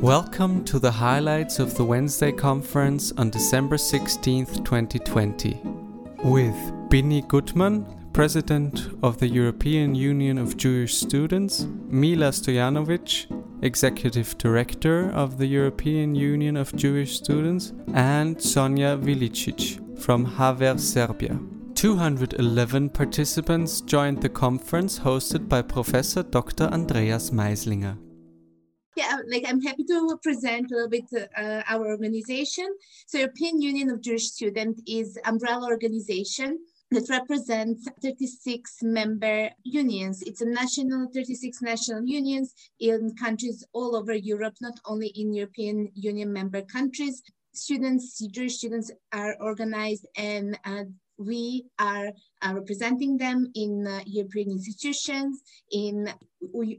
Welcome to the highlights of the Wednesday conference on December 16th, 2020, with Bini Guttmann, President of the European Union of Jewish Students, Mila Stojanovic, Executive Director of the European Union of Jewish Students, and Sonja Vilicic from Haver Serbia. 211 participants joined the conference hosted by Professor Dr. Andreas Maislinger. Yeah, like I'm happy to present a little bit uh, our organization. So European Union of Jewish Students is umbrella organization that represents 36 member unions. It's a national, 36 national unions in countries all over Europe, not only in European Union member countries. Students, Jewish students are organized and uh, we are uh, representing them in uh, European institutions, in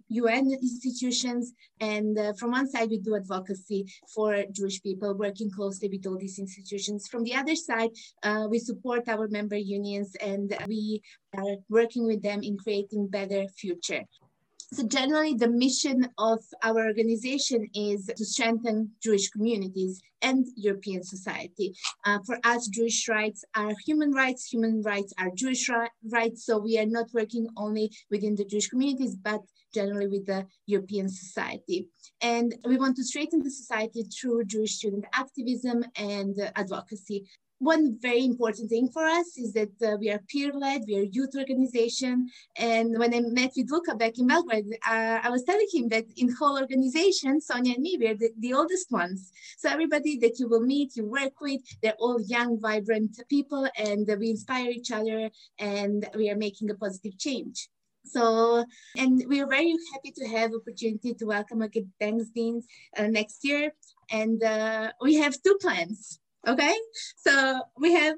UN institutions, and uh, from one side we do advocacy for Jewish people, working closely with all these institutions. From the other side, uh, we support our member unions and we are working with them in creating better future. So generally the mission of our organization is to strengthen Jewish communities and European society. Uh, for us, Jewish rights are human rights, human rights are Jewish rights. So we are not working only within the Jewish communities, but generally with the European society. And we want to strengthen the society through Jewish student activism and advocacy one very important thing for us is that uh, we are peer-led, we are youth organization. And when I met with Luca back in Belgrade, uh, I was telling him that in whole organization, Sonja and me, we're the, the oldest ones. So everybody that you will meet, you work with, they're all young, vibrant people, and we inspire each other, and we are making a positive change. So, and we are very happy to have opportunity to welcome a Gedenkdienst uh, next year. And uh, we have two plans. Okay, so we have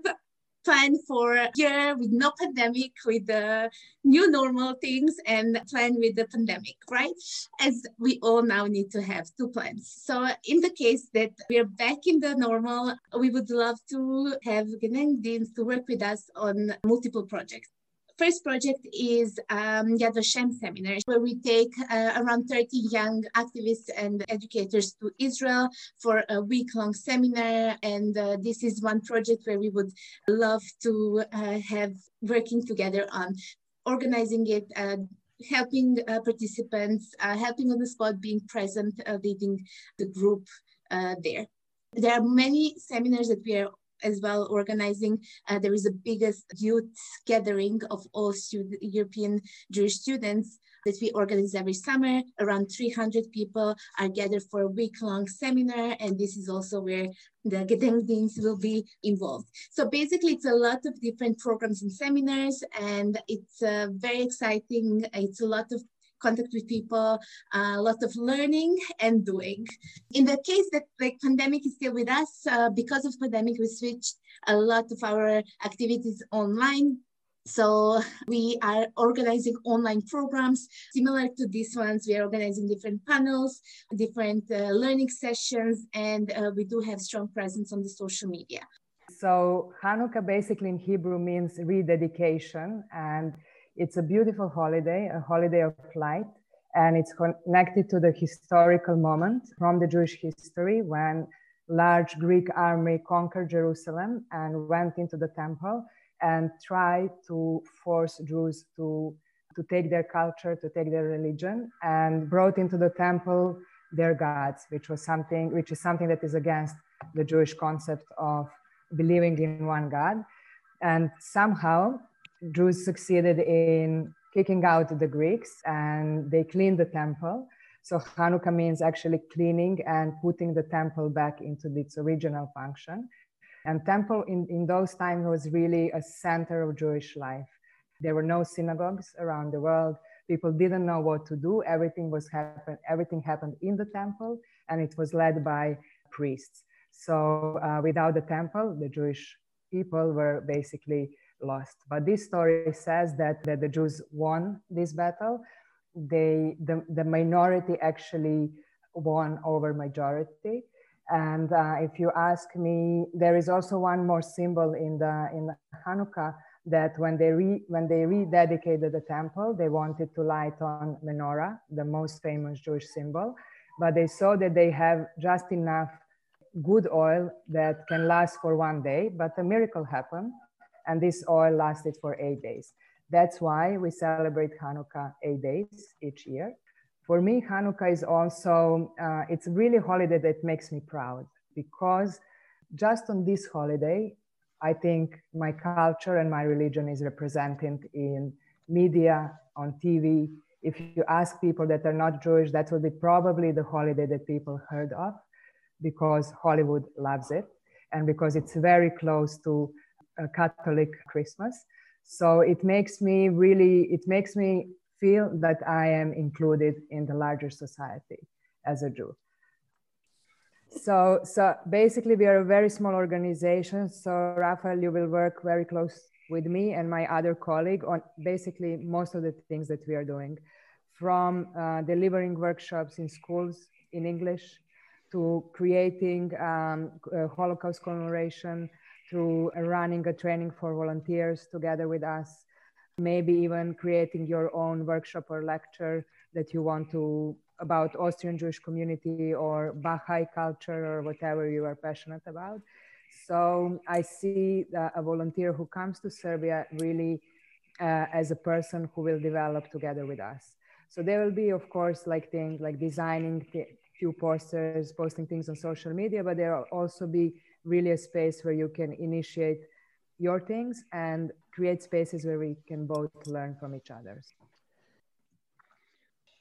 plan for a year with no pandemic, with the new normal things, and plan with the pandemic, right? As we all now need to have two plans. So in the case that we are back in the normal, we would love to have Gedenkdienst to work with us on multiple projects first project is um, Yad Vashem seminar, where we take uh, around 30 young activists and educators to Israel for a week-long seminar. And uh, this is one project where we would love to uh, have working together on organizing it, uh, helping uh, participants, uh, helping on the spot, being present, leading the group there. There are many seminars that we are as well organizing. Uh, there is the biggest youth gathering of all student, European Jewish students that we organize every summer. Around 300 people are gathered for a week-long seminar, and this is also where the Gedenkdienst will be involved. So basically, it's a lot of different programs and seminars, and it's uh, very exciting. It's a lot of contact with people, a lot of learning and doing. In the case that the pandemic is still with us, uh, because of pandemic, we switched a lot of our activities online. So we are organizing online programs similar to these ones. We are organizing different panels, different uh, learning sessions, and uh, we do have strong presence on the social media. So Hanukkah basically in Hebrew means rededication and it's a beautiful holiday, a holiday of light, and it's connected to the historical moment from the Jewish history when large Greek army conquered Jerusalem and went into the temple and tried to force Jews to, to take their culture, to take their religion, and brought into the temple their gods, which was something which is something that is against the Jewish concept of believing in one God. And somehow Jews succeeded in kicking out the Greeks and they cleaned the temple. So Hanukkah means actually cleaning and putting the temple back into its original function. And temple in, in those times was really a center of Jewish life. There were no synagogues around the world. People didn't know what to do. Everything was happen. Everything happened in the temple, and it was led by priests. So uh, without the temple, the Jewish people were basically lost. But this story says that, that the Jews won this battle. They, the, the minority actually won over majority. And uh, if you ask me, there is also one more symbol in the in Hanukkah that when they re, when they rededicated the temple, they wanted to light on menorah, the most famous Jewish symbol. but they saw that they have just enough good oil that can last for one day, but a miracle happened, and this oil lasted for eight days. That's why we celebrate Hanukkah eight days each year. For me, Hanukkah is also, uh, it's really a holiday that makes me proud because just on this holiday, I think my culture and my religion is represented in media, on TV. If you ask people that are not Jewish, that will be probably the holiday that people heard of because Hollywood loves it and because it's very close to a Catholic Christmas. So it makes me really, it makes me feel that I am included in the larger society as a Jew. So, so basically, we are a very small organization. So, Raphael, you will work very close with me and my other colleague on basically most of the things that we are doing, from uh, delivering workshops in schools in English to creating um, Holocaust commemoration, through running a training for volunteers together with us, maybe even creating your own workshop or lecture that you want to about Austrian Jewish community or Baha'i culture or whatever you are passionate about. So I see a volunteer who comes to Serbia really uh, as a person who will develop together with us. So there will be, of course, like things like designing few posters, posting things on social media, but there will also be really a space where you can initiate your things and create spaces where we can both learn from each other.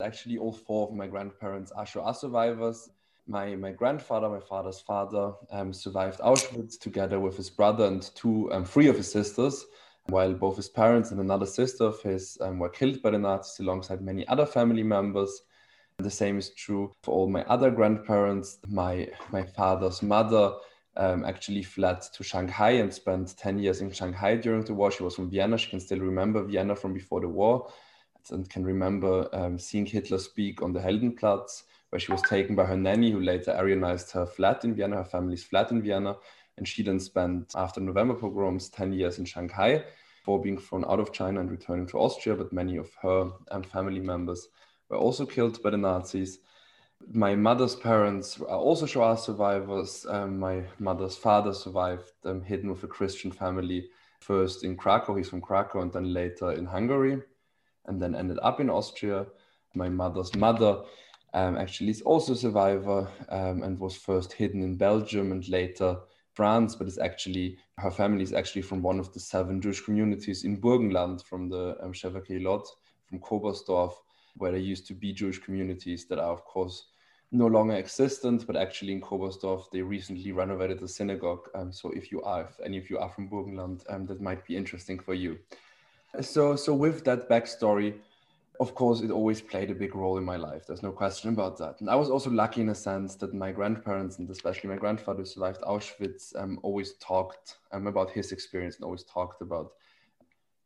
Actually, all four of my grandparents are Shoah survivors. My, my grandfather, my father's father, um, survived Auschwitz together with his brother and two, um, three of his sisters, while both his parents and another sister of his um, were killed by the Nazis alongside many other family members. The same is true for all my other grandparents. My, my father's mother um, actually fled to Shanghai and spent 10 years in Shanghai during the war. She was from Vienna. She can still remember Vienna from before the war and can remember um, seeing Hitler speak on the Heldenplatz, where she was taken by her nanny, who later Aryanized her flat in Vienna, her family's flat in Vienna. And she then spent, after November pogroms, 10 years in Shanghai before being thrown out of China and returning to Austria. But many of her um, family members were also killed by the Nazis. My mother's parents are also Shoah survivors. Um, my mother's father survived, um, hidden with a Christian family, first in Krakow, he's from Krakow, and then later in Hungary, and then ended up in Austria. My mother's mother um, actually is also a survivor um, and was first hidden in Belgium and later France, but is actually her family is actually from one of the seven Jewish communities in Burgenland from the um, Lot, from Kobersdorf, where there used to be Jewish communities that are, of course, no longer existent, but actually in Kobersdorf, they recently renovated the synagogue. Um, so if you are, if any of you are from Burgenland, um, that might be interesting for you. So, so with that backstory, of course, it always played a big role in my life. There's no question about that. And I was also lucky in a sense that my grandparents and especially my grandfather who survived Auschwitz um, always talked um, about his experience and always talked about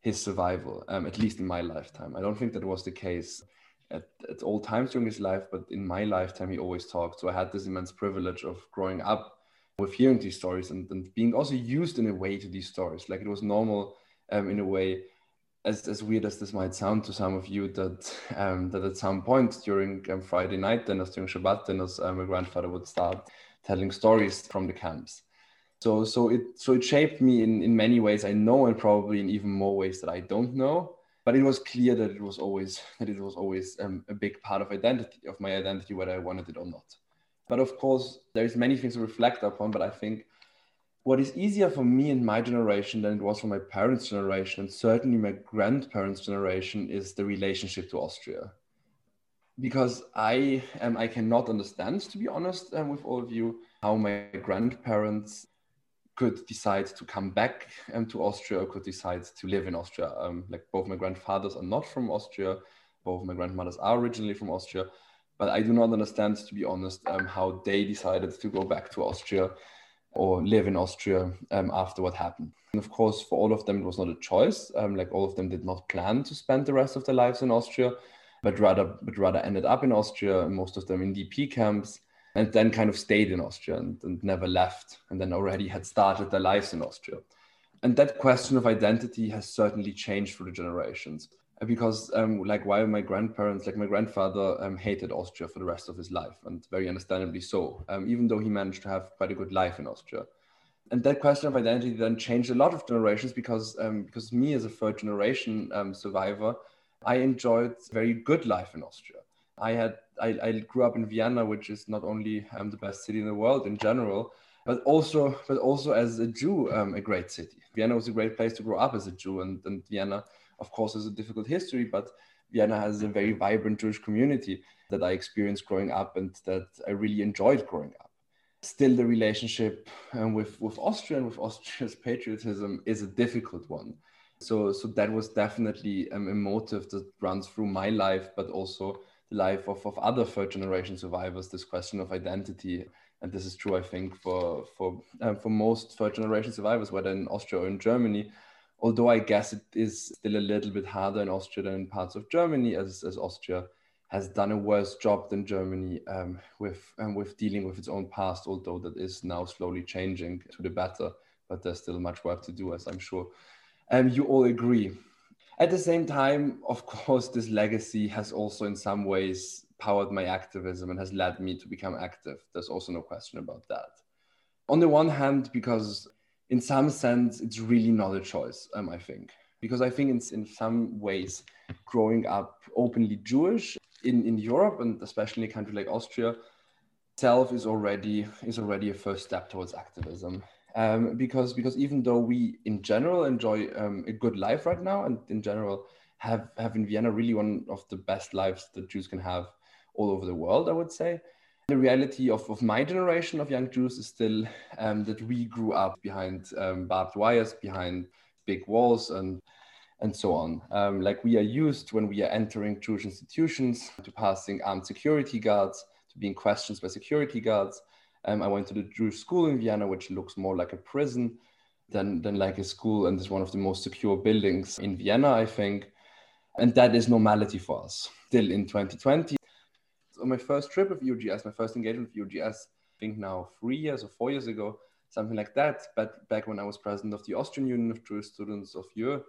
his survival, um, at least in my lifetime. I don't think that was the case at, at all times during his life, but in my lifetime, he always talked. So I had this immense privilege of growing up with hearing these stories and, and being also used in a way to these stories. Like it was normal um, in a way, as, as weird as this might sound to some of you, that um, that at some point during um, Friday night dinners, during Shabbat dinners, my grandfather would start telling stories from the camps. So so it so it shaped me in, in many ways I know and probably in even more ways that I don't know but it was clear that it was always that it was always um, a big part of identity of my identity whether i wanted it or not. But of course there's many things to reflect upon but i think what is easier for me in my generation than it was for my parents generation and certainly my grandparents generation is the relationship to austria. Because i um, i cannot understand to be honest um, with all of you how my grandparents could decide to come back um, to Austria or could decide to live in Austria. Um, like both my grandfathers are not from Austria, both my grandmothers are originally from Austria, but I do not understand, to be honest, um, how they decided to go back to Austria or live in Austria um, after what happened. And of course, for all of them, it was not a choice. Um, like all of them did not plan to spend the rest of their lives in Austria, but rather, but rather ended up in Austria. Most of them in DP camps and then kind of stayed in Austria and, and never left, and then already had started their lives in Austria. And that question of identity has certainly changed through the generations. because um, like while my grandparents like my grandfather um, hated austria for the rest of his life and very understandably so um, even though he managed to have quite a good life in austria and that question of identity then changed a lot of generations because um, because me as a third generation um, survivor i enjoyed very good life in austria i had I, I, grew up in vienna which is not only um, the best city in the world in general but also but also as a jew a great city vienna was a great place to grow up as a jew and, and vienna of course, has a difficult history, but Vienna has a very vibrant Jewish community that I experienced growing up and that I really enjoyed growing up. Still, the relationship um, with, with Austria and with Austria's patriotism is a difficult one. So, so that was definitely um, a motive that runs through my life, but also the life of, of other third generation survivors, this question of identity. And this is true, I think, for, for, um, for most third generation survivors, whether in Austria or in Germany, although I guess it is still a little bit harder in Austria than in parts of Germany, as, as Austria has done a worse job than Germany um, with, um, with dealing with its own past, although that is now slowly changing to the better, but there's still much work to do, as I'm sure um, you all agree. At the same time, of course, this legacy has also in some ways powered my activism and has led me to become active. There's also no question about that. On the one hand, because in some sense, it's really not a choice, um, I think. Because I think it's in some ways growing up openly Jewish in, in Europe and especially in a country like Austria itself is already is already a first step towards activism. Um, because because even though we in general enjoy um, a good life right now and in general have have in Vienna really one of the best lives that Jews can have all over the world, I would say the reality of, of my generation of young Jews is still um, that we grew up behind um, barbed wires, behind big walls, and and so on. Um, like we are used when we are entering Jewish institutions to passing armed security guards, to being questioned by security guards. Um, I went to the Jewish school in Vienna, which looks more like a prison than, than like a school, and is one of the most secure buildings in Vienna, I think. And that is normality for us still in 2020 on my first trip with UGS, my first engagement with UGS, I think now three years or four years ago, something like that. But back when I was president of the Austrian Union of Jewish Students of Europe,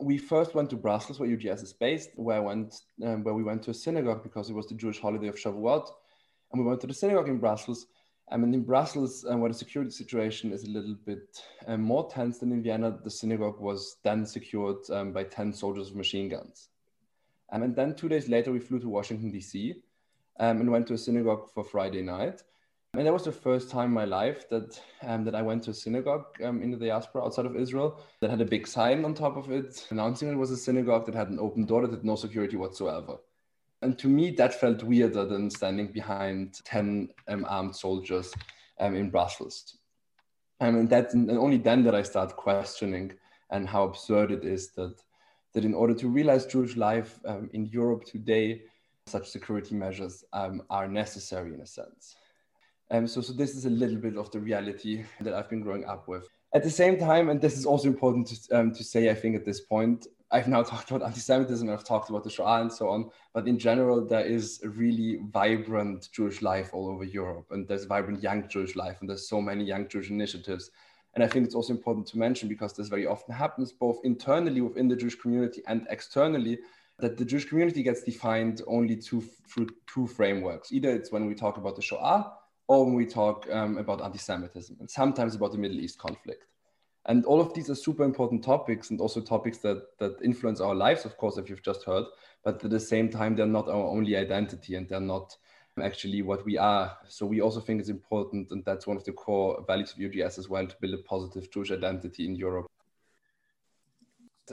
we first went to Brussels, where UGS is based, where I went, um, where we went to a synagogue because it was the Jewish holiday of Shavuot, and we went to the synagogue in Brussels. Um, mean, in Brussels, um, where the security situation is a little bit um, more tense than in Vienna, the synagogue was then secured um, by 10 soldiers with machine guns. Um, and then two days later, we flew to Washington, D.C., um, and went to a synagogue for Friday night. And that was the first time in my life that um, that I went to a synagogue um, in the diaspora outside of Israel that had a big sign on top of it announcing it was a synagogue that had an open door that had no security whatsoever. And to me, that felt weirder than standing behind 10 um, armed soldiers um, in Brussels. Um, and, that, and only then that I start questioning and how absurd it is that, that in order to realize Jewish life um, in Europe today, such security measures um, are necessary in a sense. Um, so, so this is a little bit of the reality that I've been growing up with. At the same time, and this is also important to, um, to say, I think at this point, I've now talked about anti-Semitism, I've talked about the Shoah and so on, but in general, there is a really vibrant Jewish life all over Europe, and there's vibrant young Jewish life, and there's so many young Jewish initiatives. And I think it's also important to mention because this very often happens both internally within the Jewish community and externally that the Jewish community gets defined only two, through two frameworks. Either it's when we talk about the Shoah or when we talk um, about anti-Semitism and sometimes about the Middle East conflict. And all of these are super important topics and also topics that, that influence our lives, of course, if you've just heard, but at the same time, they're not our only identity and they're not actually what we are. So we also think it's important, and that's one of the core values of EUJS as well, to build a positive Jewish identity in Europe.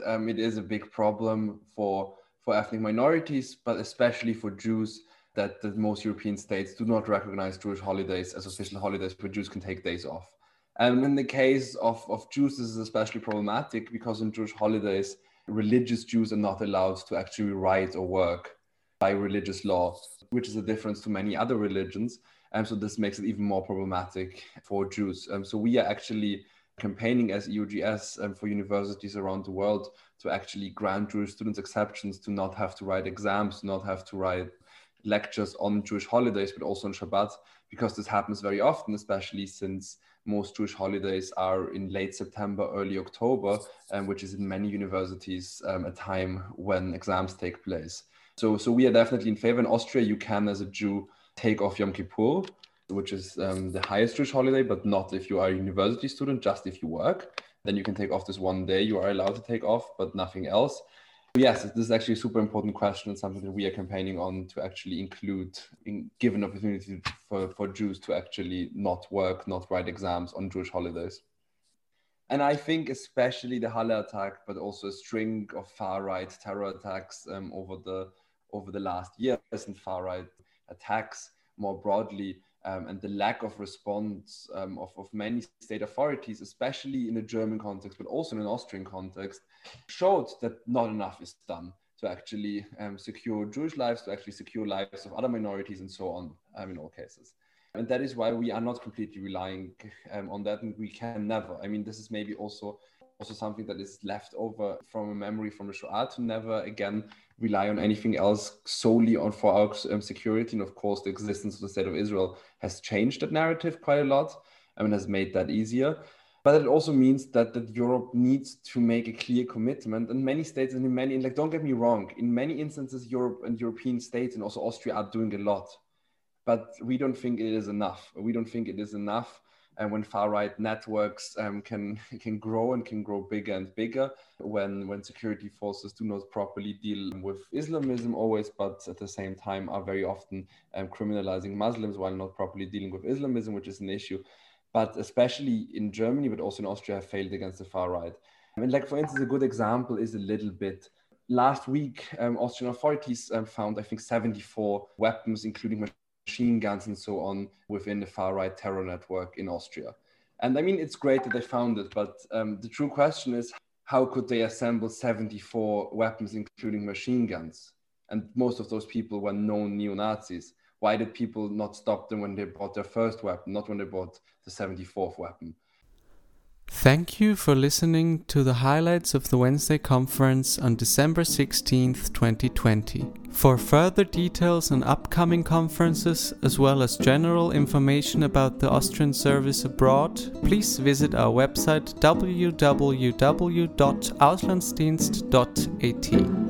Um, it is a big problem for for ethnic minorities, but especially for Jews, that, that most European states do not recognize Jewish holidays as official holidays where Jews can take days off. And in the case of, of Jews, this is especially problematic because in Jewish holidays, religious Jews are not allowed to actually write or work by religious law, which is a difference to many other religions. And so this makes it even more problematic for Jews. Um, so we are actually campaigning as EUJS um, for universities around the world to actually grant Jewish students exceptions to not have to write exams, not have to write lectures on Jewish holidays, but also on Shabbat, because this happens very often, especially since most Jewish holidays are in late September, early October, um, which is in many universities um, a time when exams take place. So, so we are definitely in favor. In Austria, you can, as a Jew, take off Yom Kippur, which is um, the highest Jewish holiday, but not if you are a university student, just if you work. Then you can take off this one day. You are allowed to take off, but nothing else. Yes, this is actually a super important question and something that we are campaigning on to actually include, in, give an opportunity for, for Jews to actually not work, not write exams on Jewish holidays. And I think especially the Halle attack, but also a string of far right terror attacks um, over the over the last years and far right attacks more broadly um, and the lack of response um, of, of many state authorities, especially in a German context, but also in an Austrian context, showed that not enough is done to actually um, secure Jewish lives, to actually secure lives of other minorities, and so on um, in all cases. And that is why we are not completely relying um, on that, and we can never. I mean, this is maybe also also something that is left over from a memory from the Shoah to never again rely on anything else solely on for our um, security. And of course, the existence of the state of Israel has changed that narrative quite a lot. I mean, has made that easier. But it also means that, that Europe needs to make a clear commitment. And many states, and in many, like, don't get me wrong, in many instances, Europe and European states and also Austria are doing a lot. But we don't think it is enough. We don't think it is enough and when far right networks um, can can grow and can grow bigger and bigger when when security forces do not properly deal with Islamism always, but at the same time are very often um, criminalizing Muslims while not properly dealing with Islamism, which is an issue. But especially in Germany, but also in Austria, have failed against the far right. I mean, like for instance, a good example is a little bit last week, um, Austrian authorities um, found, I think, 74 weapons, including machine guns and so on within the far right terror network in Austria. And I mean, it's great that they found it, but um, the true question is how could they assemble 74 weapons, including machine guns? And most of those people were known neo Nazis. Why did people not stop them when they bought their first weapon, not when they bought the 74th weapon? Thank you for listening to the highlights of the Wednesday conference on December 16th, 2020. For further details on upcoming conferences, as well as general information about the Austrian service abroad, please visit our website www.auslandsdienst.at.